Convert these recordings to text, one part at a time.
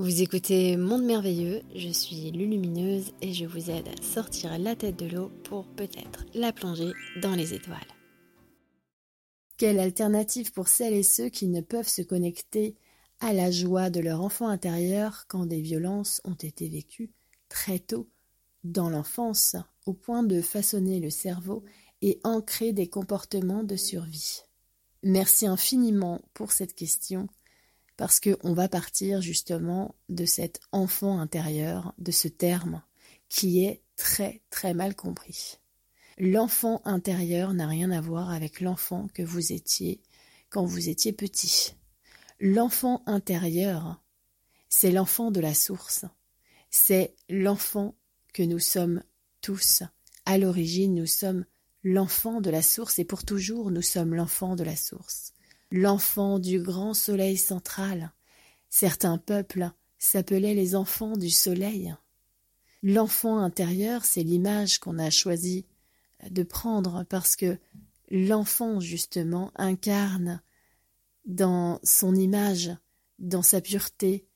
Vous écoutez Monde Merveilleux, je suis Lulumineuse et je vous aide à sortir la tête de l'eau pour peut-être la plonger dans les étoiles. Quelle alternative pour celles et ceux qui ne peuvent se connecter à la joie de leur enfant intérieur quand des violences ont été vécues très tôt dans l'enfance, au point de façonner le cerveau et ancrer des comportements de survie? Merci infiniment pour cette question parce qu'on va partir justement de cet enfant intérieur, de ce terme qui est très très mal compris. L'enfant intérieur n'a rien à voir avec l'enfant que vous étiez quand vous étiez petit. L'enfant intérieur, c'est l'enfant de la source, c'est l'enfant que nous sommes tous. À l'origine, nous sommes l'enfant de la source et pour toujours nous sommes l'enfant de la source l'enfant du grand soleil central. Certains peuples s'appelaient les enfants du soleil. L'enfant intérieur, c'est l'image qu'on a choisi de prendre parce que l'enfant, justement, incarne dans son image, dans sa pureté,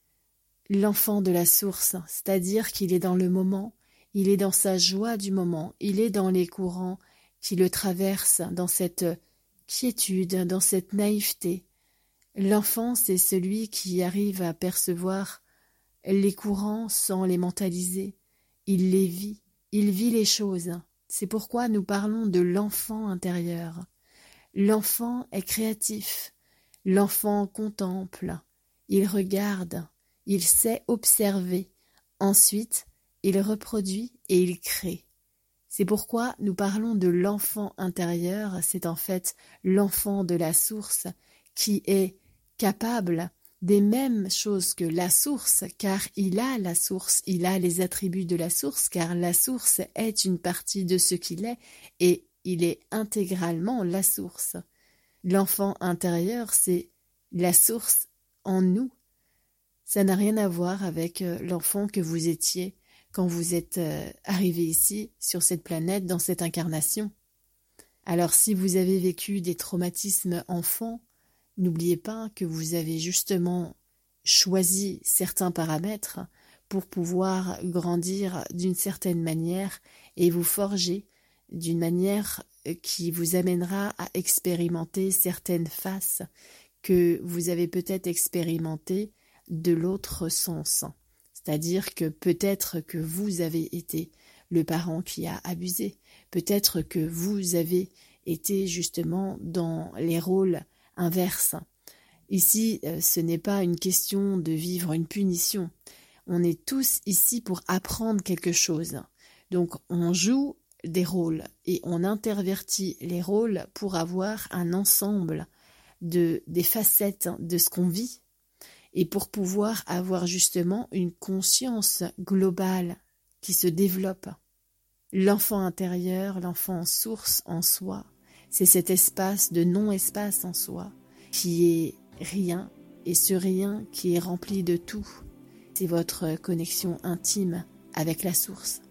l'enfant de la source, c'est-à-dire qu'il est dans le moment, il est dans sa joie du moment, il est dans les courants qui le traversent, dans cette quiétude, dans cette naïveté. L'enfant, c'est celui qui arrive à percevoir les courants sans les mentaliser. Il les vit, il vit les choses. C'est pourquoi nous parlons de l'enfant intérieur. L'enfant est créatif, l'enfant contemple, il regarde, il sait observer. Ensuite, il reproduit et il crée. C'est pourquoi nous parlons de l'enfant intérieur, c'est en fait l'enfant de la source qui est capable des mêmes choses que la source, car il a la source, il a les attributs de la source, car la source est une partie de ce qu'il est, et il est intégralement la source. L'enfant intérieur, c'est la source en nous. Ça n'a rien à voir avec euh, l'enfant que vous étiez quand vous êtes euh, arrivé ici, sur cette planète, dans cette incarnation. Alors si vous avez vécu des traumatismes enfants, n'oubliez pas que vous avez justement choisi certains paramètres pour pouvoir grandir d'une certaine manière et vous forger d'une manière euh, qui vous amènera à expérimenter certaines faces que vous avez peut-être expérimentées de l'autre sens. C'est-à-dire que peut-être que vous avez été le parent qui a abusé, peut-être que vous avez été justement dans les rôles inverses. Ici, euh, ce n'est pas une question de vivre une punition. On est tous ici pour apprendre quelque chose. Donc on joue des rôles et on intervertit les rôles pour avoir un ensemble de des facettes de ce qu'on vit et pour pouvoir avoir justement une conscience globale qui se développe. L'enfant intérieur, l'enfant source en soi, c'est cet espace de non-espace en soi qui est rien et ce rien qui est rempli de tout. C'est votre connexion intime avec la source.